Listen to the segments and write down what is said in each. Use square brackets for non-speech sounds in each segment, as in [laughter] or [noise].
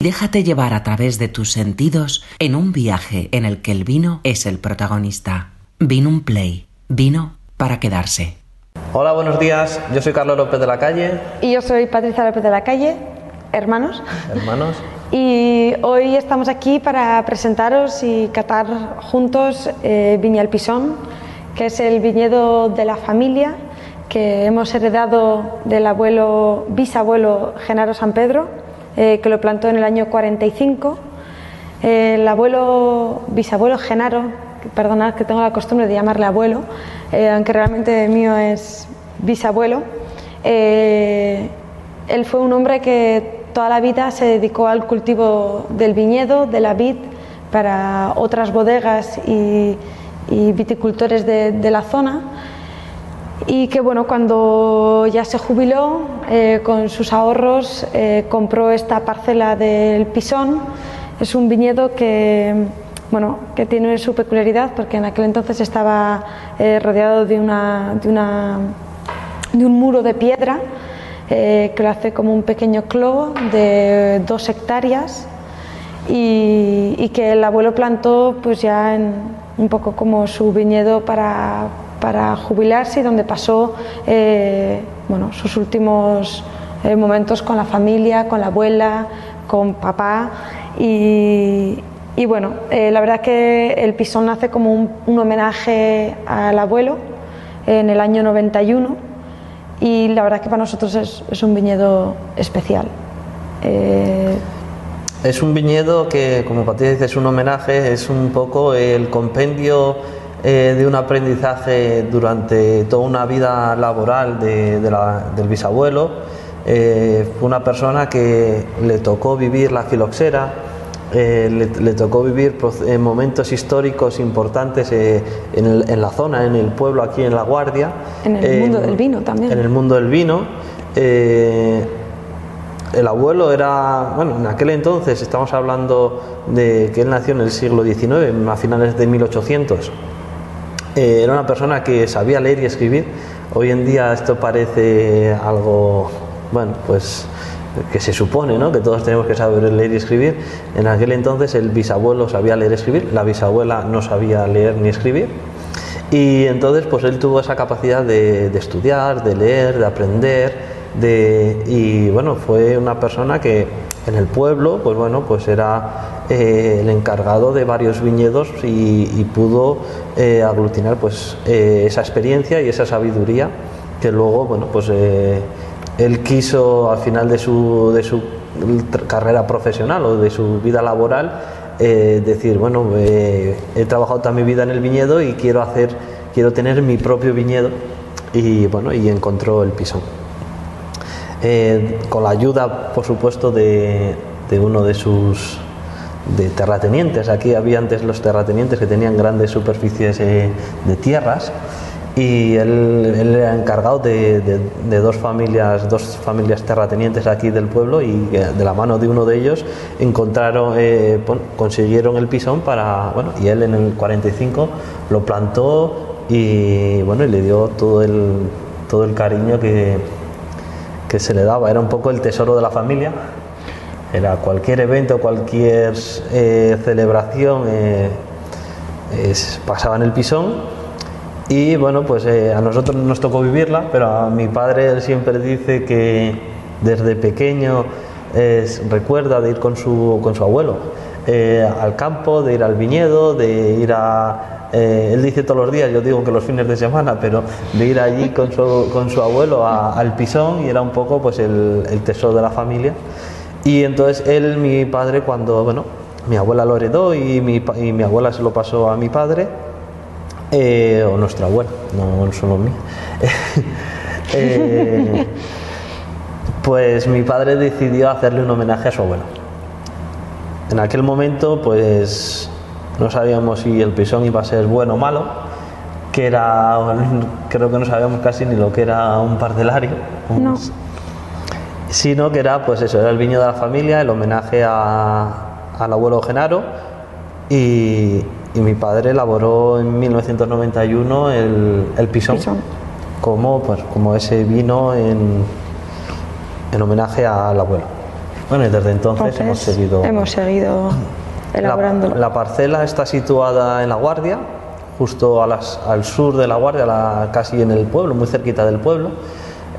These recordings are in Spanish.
Déjate llevar a través de tus sentidos en un viaje en el que el vino es el protagonista. Vino un play. Vino para quedarse. Hola, buenos días. Yo soy Carlos López de la Calle. Y yo soy Patricia López de la Calle, hermanos. Hermanos. Y hoy estamos aquí para presentaros y catar juntos eh, Viña El Pisón, que es el viñedo de la familia que hemos heredado del abuelo, bisabuelo Genaro San Pedro eh, que lo plantó en el año 45. el abuelo, bisabuelo Genaro, perdonad que tengo la costumbre de llamarle abuelo, eh, aunque realmente mío es bisabuelo, eh, él fue un hombre que toda la vida se dedicó al cultivo del viñedo, de la vid, para otras bodegas y, viticultores de la zona y que bueno, cuando ya se jubiló, eh, con sus ahorros eh, compró esta parcela del Pisón. Es un viñedo que, bueno, que tiene su peculiaridad porque en aquel entonces estaba eh, rodeado de, una, de, una, de, un muro de piedra que lo hace como un pequeño clo de dos hectáreas y, y que el abuelo plantó pues ya en, un poco como su viñedo para para jubilarse y donde pasó eh, bueno, sus últimos eh, momentos con la familia, con la abuela, con papá y, bueno, eh, la verdad que el pisón nace como un, homenaje al abuelo en el año 91 y la verdad que para nosotros es, un viñedo especial. Es un viñedo que, como Patricia dice, es un homenaje, es un poco el compendio eh, de un aprendizaje durante toda una vida laboral del bisabuelo. Eh, fue una persona que le tocó vivir la filoxera, eh, le, tocó vivir momentos históricos importantes en, la zona, en el pueblo, aquí en La Guardia. En el mundo del vino también. En el mundo del vino. el abuelo era, bueno, en aquel entonces estamos hablando de que él nació en el siglo XIX, a finales de 1800. Eh, era una persona que sabía leer y escribir. Hoy en día esto parece algo, bueno, pues que se supone, ¿no? Que todos tenemos que saber leer y escribir. En aquel entonces el bisabuelo sabía leer y escribir, la bisabuela no sabía leer ni escribir. Y entonces pues él tuvo esa capacidad de, estudiar, de leer, de aprender, de, y bueno, fue una persona que en el pueblo, pues bueno, pues era eh, el encargado de varios viñedos y, pudo eh, aglutinar pues eh, esa experiencia y esa sabiduría que luego bueno pues él quiso al final de su, de su carrera profesional o de su vida laboral decir bueno he trabajado toda mi vida en el viñedo y quiero hacer quiero tener mi propio viñedo y bueno y encontró el pisón con la ayuda por supuesto de uno de sus de terratenientes. Aquí había antes los terratenientes que tenían grandes superficies eh, de tierras y él, era encargado de, dos familias dos familias terratenientes aquí del pueblo y eh, de la mano de uno de ellos encontraron eh, consiguieron el pisón para bueno y él en el 45 lo plantó y bueno y le dio todo el todo el cariño que, que se le daba. Era un poco el tesoro de la familia. Era cualquier evento, cualquier eh, celebración eh, pasaba en el pisón. Y bueno, pues eh, a nosotros nos tocó vivirla, pero a mi padre siempre dice que desde pequeño recuerda de ir con su, con su abuelo al campo, de ir al viñedo, de ir a... él dice todos los días, yo digo que los fines de semana, pero de ir allí [laughs] con su, con su abuelo al pisón y era un poco pues el, el tesoro de la familia. Y entonces él, mi padre, cuando, bueno, mi abuela lo heredó y mi, y mi abuela se lo pasó a mi padre, eh, o nuestra abuela, no solo mí. [laughs] Eh, [laughs] pues mi padre decidió hacerle un homenaje a su abuelo. En aquel momento, pues no sabíamos si el pisón iba a ser bueno o malo, que era, creo que no sabíamos casi ni lo que era un parcelario. No sino que era pues eso, era el viño de la familia, el homenaje a, al abuelo Genaro y, mi padre elaboró en 1991 el, el pisón, Como, pues, como ese vino en, en homenaje al abuelo. Bueno, y desde entonces, Entonces, hemos seguido. hemos seguido elaborando. La, la parcela está situada en La Guardia, justo a las- al sur de La Guardia, la- casi en el pueblo, muy cerquita del pueblo,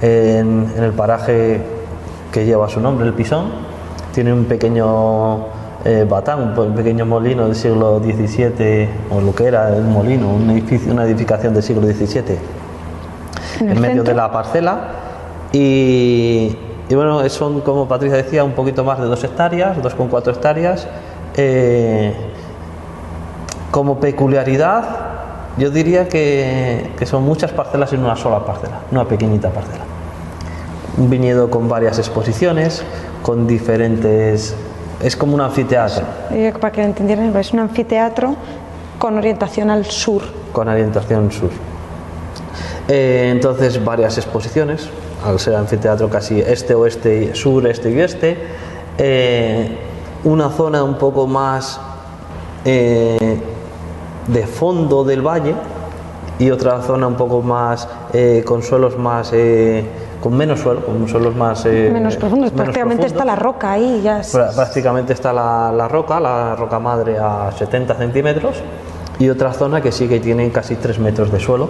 en, en el paraje que lleva su nombre, el Pisón. Tiene un pequeño eh, batán, un, pe- un pequeño molino del siglo XVII, o lo que era un molino, un edificio, una edificación del siglo XVII En el en medio centro. de la parcela y, y bueno, son como Patricia decía un poquito más de dos hectáreas, 2,4 hectáreas. Eh, como peculiaridad, yo diría que, que son muchas parcelas en una sola parcela, una pequeñita parcela. Un viñedo con varias exposiciones, con diferentes... Es como un anfiteatro, Eh, para que lo entendieran, es un anfiteatro con orientación al sur. con orientación sur. Eh, entonces varias exposiciones, al ser anfiteatro casi este, oeste, sur, este y oeste. Eh, una zona un poco más eh, de fondo del valle y otra zona un poco más eh, con suelos más con menos suelo, con suelos más eh, menos profundos. menos Prácticamente está la roca ahí. Ya es- Prá- Prácticamente está la, la roca, la roca madre a 70 centímetros y otra zona que sí que tiene casi 3 metros de suelo.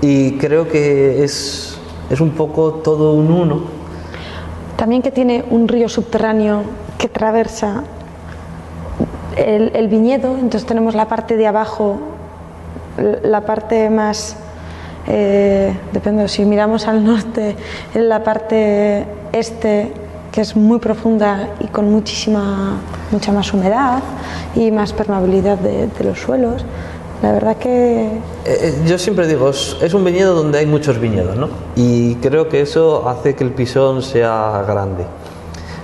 Y creo que es, es un poco todo un uno. También que tiene un río subterráneo que traversa el, viñedo, entonces tenemos la parte de abajo, la parte más, eh, depende, si miramos al norte, la parte este, que es muy profunda y con muchísima, mucha más humedad y más permeabilidad de los suelos. La verdad que Eh, eh, yo siempre digo, es, es un viñedo donde hay muchos viñedos, ¿no? Y creo que eso hace que el pisón sea grande.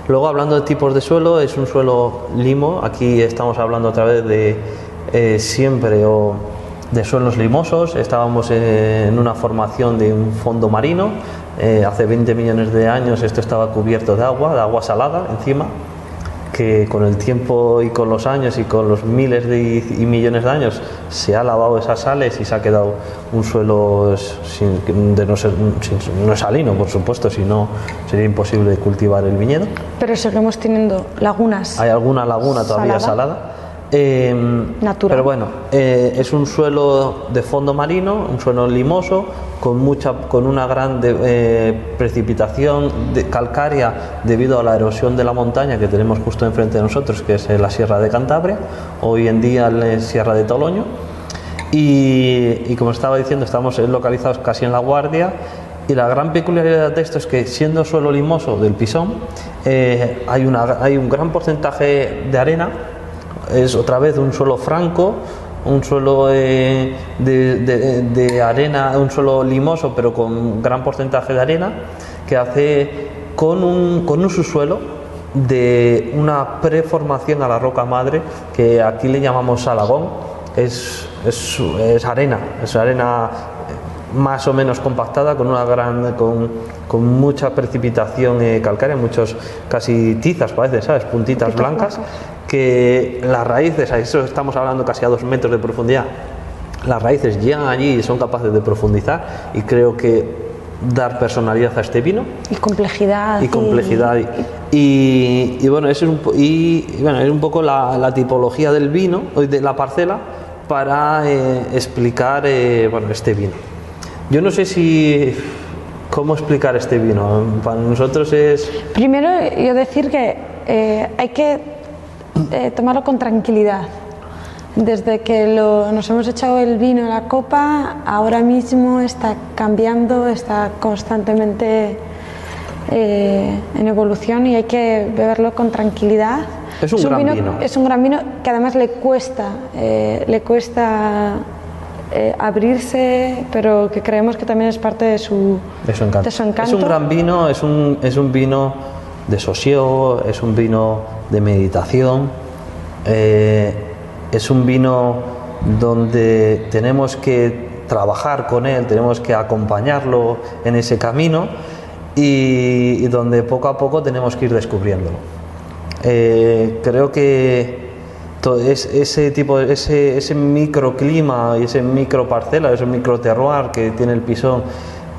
Luego, hablando de tipos de suelo, es un suelo limo. Aquí estamos hablando otra vez de eh, siempre o de suelos limosos. Estábamos en una formación de un fondo marino. Eh, hace 20 millones de años esto estaba cubierto de agua, de agua salada encima que con el tiempo y con los años y con los miles de, y millones de años se ha lavado esas sales y se ha quedado un suelo sin, de no, ser, sin- no salino, por supuesto, si no sería imposible cultivar el viñedo. pero seguimos teniendo lagunas. Hay alguna laguna todavía Salada. salada. Eh, Natural. Pero bueno, eh, es un suelo de fondo marino, un suelo limoso, con, mucha, con una gran de- eh, precipitación de- calcárea debido a la erosión de la montaña que tenemos justo enfrente de nosotros, que es eh, la Sierra de Cantabria, hoy en día la Sierra de Toloño. Y, y como estaba diciendo, estamos localizados casi en La Guardia. Y la gran peculiaridad de esto es que, siendo suelo limoso del pisón, eh, hay, una, hay un gran porcentaje de arena. Es otra vez un suelo franco, un suelo eh, de, de- de arena, un suelo limoso, pero con gran porcentaje de arena, que hace con un, con un subsuelo de una preformación a la roca madre, que aquí le llamamos salagón, es, es, es arena, es arena más o menos compactada con una gran con, con mucha precipitación eh, calcárea, muchos casi tizas parece, ¿sabes? Puntitas blancas. Que las raíces, a eso estamos hablando casi a dos metros de profundidad, las raíces llegan allí y son capaces de profundizar y creo que dar personalidad a este vino y complejidad. y complejidad. Y, y- y bueno, eso es un, y, bueno, es un poco la, la tipología del vino, de la parcela, para eh, explicar eh, bueno, este vino. Yo no sé si. ¿Cómo explicar este vino? Para nosotros es. Primero, yo decir que eh, hay que eh, tomarlo con tranquilidad. Desde que lo- nos hemos echado el vino a la copa, ahora mismo está cambiando, está constantemente eh, en evolución y hay que beberlo con tranquilidad. Es un gran vino. Es un gran vino que además le cuesta, eh, le cuesta eh, abrirse, pero que creemos que también es parte de su, de su encanto. de su encanto. Es un gran vino, es un, es un vino de sosiego, es un vino de meditación, eh, es un vino donde tenemos que trabajar con él, tenemos que acompañarlo en ese camino y, donde poco a poco tenemos que ir descubriéndolo. Eh, creo que to- es, ese tipo, ese, ese microclima y ese microparcela, ese microterroir que tiene el pisón,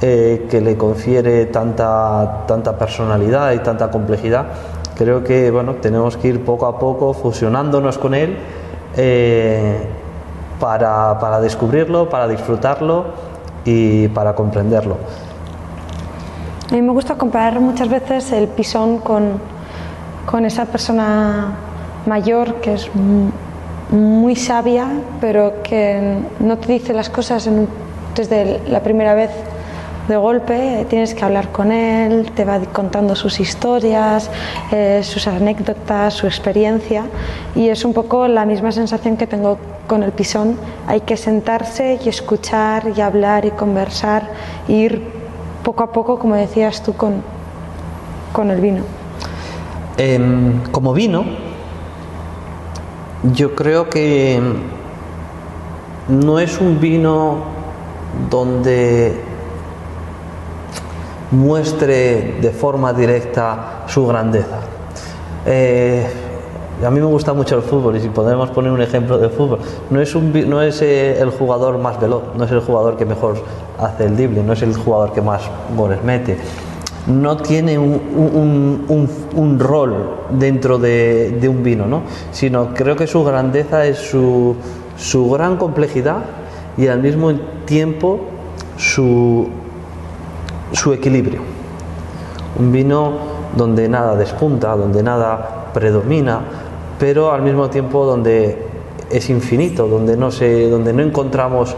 eh, que le confiere tanta, tanta personalidad y tanta complejidad, Creo que bueno, tenemos que ir poco a poco fusionándonos con él eh, para, para descubrirlo, para disfrutarlo y para comprenderlo. A mí me gusta comparar muchas veces el pisón con, con esa persona mayor que es muy sabia, pero que no te dice las cosas en desde la primera vez de golpe. Tienes que hablar con él, te va contando sus historias, eh, sus anécdotas, su experiencia. Y es un poco la misma sensación que tengo con el pisón. Hay que sentarse y escuchar y hablar y conversar, e ir poco a poco, como decías tú, con, con el vino. Em, como vino, yo creo que no es un vino donde muestre de forma directa su grandeza. Eh, a mí me gusta mucho el fútbol y si podemos poner un ejemplo de fútbol, no es, eh, el jugador más veloz, no es el jugador que mejor hace el dribbling, no es el jugador que más goles mete, no tiene un, rol dentro de, un vino, ¿no? sino creo que su grandeza es su gran complejidad y al mismo tiempo su, su equilibrio. Un vino donde nada despunta, donde nada predomina, pero al mismo tiempo donde es infinito, donde no, se, donde no encontramos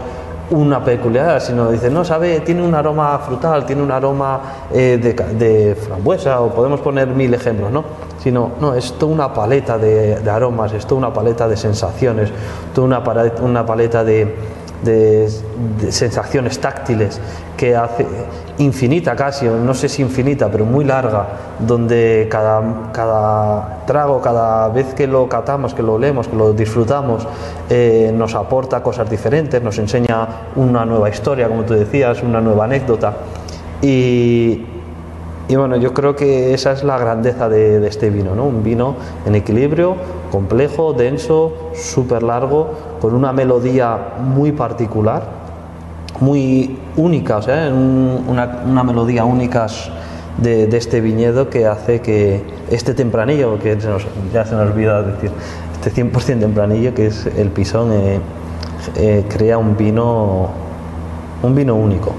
una peculiaridad, sino dice, no, sabe, tiene un aroma frutal, tiene un aroma eh, de, de frambuesa, o podemos poner mil ejemplos, ¿no? Sino, no, es toda una paleta de, aromas, es toda una paleta de sensaciones, toda una, una paleta de, de- sensaciones táctiles que hace infinita casi, no sé si infinita, pero muy larga, donde cada, cada trago, cada vez que lo catamos, que lo leemos, que lo disfrutamos, eh, nos aporta cosas diferentes, nos enseña una nueva historia, como tú decías, una nueva anécdota. Y, y bueno, yo creo que esa es la grandeza de, de este vino, ¿no? Un vino en equilibrio, complejo, denso, súper largo, con una melodía muy particular, muy única, o sea, un- una, melodía única de, este viñedo que hace que este tempranillo, que ya se nos olvida decir, este 100% tempranillo que es el pisón, eh, eh, crea un vino, un vino único.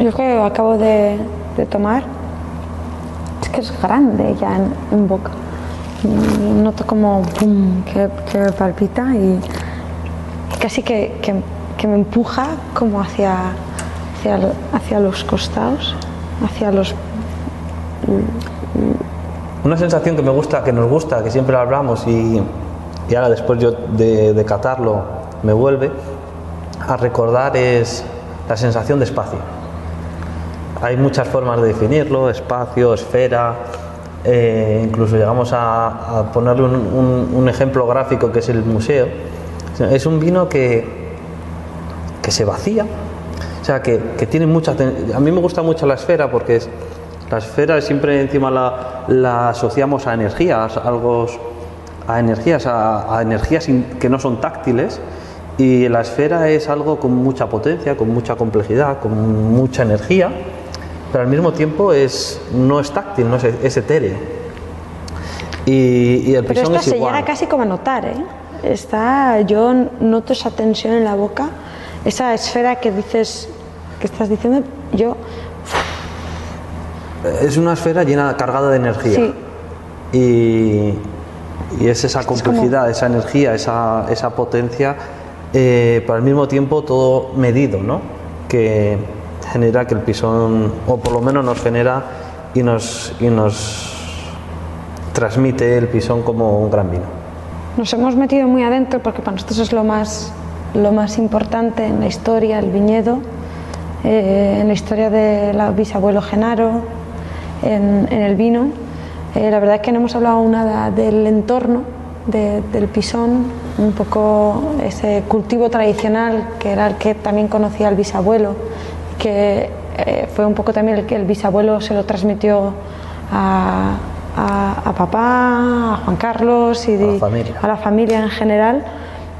Yo que acabo de, de tomar, es que es grande ya en, en boca. Mm, Noto como pum, que, que palpita y casi que, que- me empuja como hacia, hacia, hacia los costados, hacia los... Una sensación que me gusta, que nos gusta, que siempre hablamos y, y ahora después yo de, de catarlo me vuelve a recordar es la sensación de espacio. Hay muchas formas de definirlo, espacio, esfera, eh, incluso llegamos a, a ponerle un, un- un ejemplo gráfico que es el museo. Es un vino que, que se vacía, o sea, que, que tiene mucha... A mí me gusta mucho la esfera porque es, la esfera siempre encima la, la asociamos a energías, algo, a energías, a, a energías que no son táctiles. Y la esfera es algo con mucha potencia, con mucha complejidad, con mucha energía, pero al mismo tiempo es, no es táctil, no es, es etéreo. Y, y el Pero pisón esta es se igual. llega casi como a notar, ¿eh? Está, yo noto esa tensión en la boca, esa esfera que dices, que estás diciendo, yo Es una esfera llena, cargada de energía. Sí. Y, y es esa como- complejidad, esa energía, esa, esa potencia, eh, pero al mismo tiempo todo medido, ¿no? Que genera que el pisón, o por lo menos nos genera y nos, y nos transmite el pisón como un gran vino. Nos hemos metido muy adentro porque para nosotros es lo más, lo más importante en la historia, el viñedo, eh, en la historia del bisabuelo Genaro, en, en el vino. Eh, la verdad es que no hemos hablado nada del entorno de- del pisón, un poco ese cultivo tradicional que era el que también conocía el bisabuelo, que eh, fue un poco también el que el bisabuelo se lo transmitió a, a- a papá, a Juan Carlos y A la familia. a la familia en general,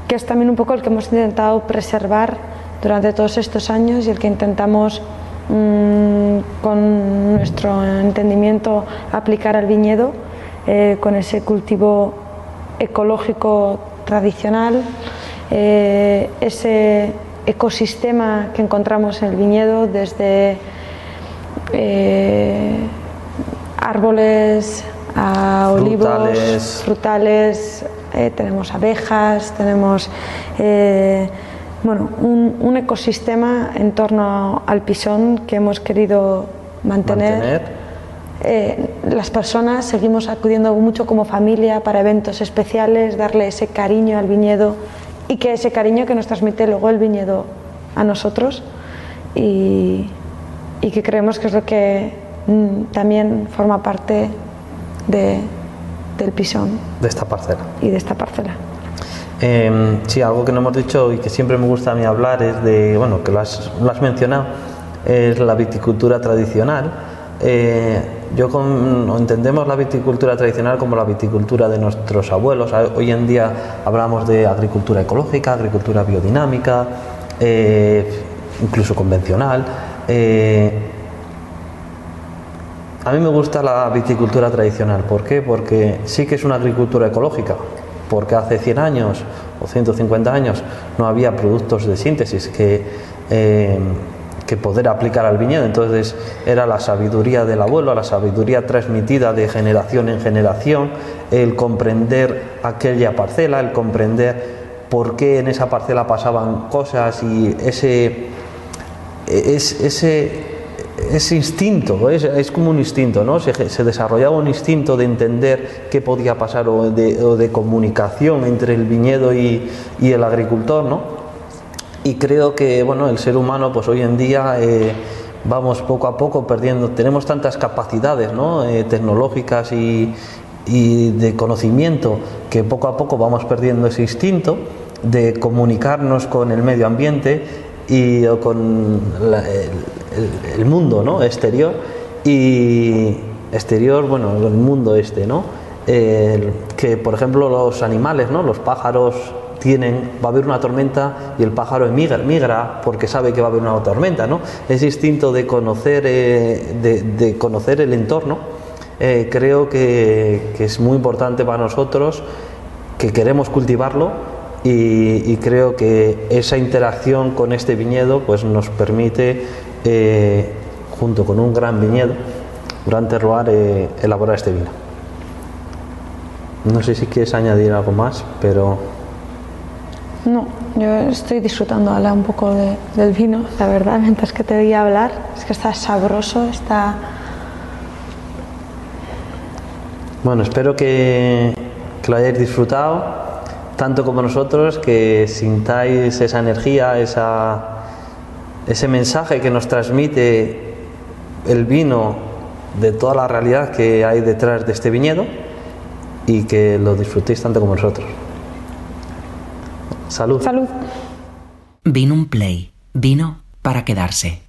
que es también un poco el que hemos intentado preservar durante todos estos años y el que intentamos mm, con nuestro entendimiento aplicar al viñedo eh, con ese cultivo ecológico tradicional, eh, ese ecosistema que encontramos en el viñedo desde eh, árboles a olivos, frutales, tenemos abejas, tenemos bueno, un, ecosistema en torno al pisón que hemos querido mantener. Eh, las personas seguimos acudiendo mucho como familia para eventos especiales, darle ese cariño al viñedo y que ese cariño que nos transmite luego el viñedo a nosotros y, que creemos que es lo que mm, también forma parte del pisón. De esta parcela. Y de esta parcela. Em, sí, algo que no hemos dicho y que siempre me gusta a mí hablar es de, bueno, que lo has, lo has mencionado, es la viticultura tradicional. Eh, yo entendemos la viticultura tradicional como la viticultura de nuestros abuelos. Hoy en día hablamos de agricultura ecológica, agricultura biodinámica, eh, incluso convencional. Eh, a mí me gusta la viticultura tradicional. ¿Por qué? Porque sí que es una agricultura ecológica, porque hace 100 años o 150 años no había productos de síntesis que eh, que poder aplicar al viñedo. Entonces era la sabiduría del abuelo, la sabiduría transmitida de generación en generación, el comprender aquella parcela, el comprender por qué en esa parcela pasaban cosas y ese, ese, instinto, es, es, como un instinto, ¿no? Se, se, desarrollaba un instinto de entender qué podía pasar o de, o de comunicación entre el viñedo y, y el agricultor, ¿no? Y creo que bueno el ser humano pues hoy en día eh, vamos poco a poco perdiendo tenemos tantas capacidades ¿no? Eh, tecnológicas y, de conocimiento que poco a poco vamos perdiendo ese instinto de comunicarnos con el medio ambiente y con el, mundo ¿no? exterior y exterior bueno el mundo este no que por ejemplo los animales no los pájaros va a haber una tormenta y el pájaro emigra, migra porque sabe que va a haber una tormenta, ¿no? Ese instinto de conocer, eh, de, conocer el entorno, eh, creo que, es muy importante para nosotros, que queremos cultivarlo y, creo que esa interacción con este viñedo pues nos permite, eh, junto con un gran viñedo, un gran terroir, elaborar este vino. No sé si quieres añadir algo más, pero... No, yo estoy disfrutando ahora un poco del vino, la verdad, [laughs] mientras que te veía hablar. Es que está sabroso, está... Bueno, espero que, lo hayáis disfrutado, tanto como nosotros, que sintáis esa energía, esa, ese mensaje que nos transmite el vino de toda la realidad que hay detrás de este viñedo y que lo disfrutéis tanto como nosotros. Salud. Salud. Vino un play. Vino para quedarse.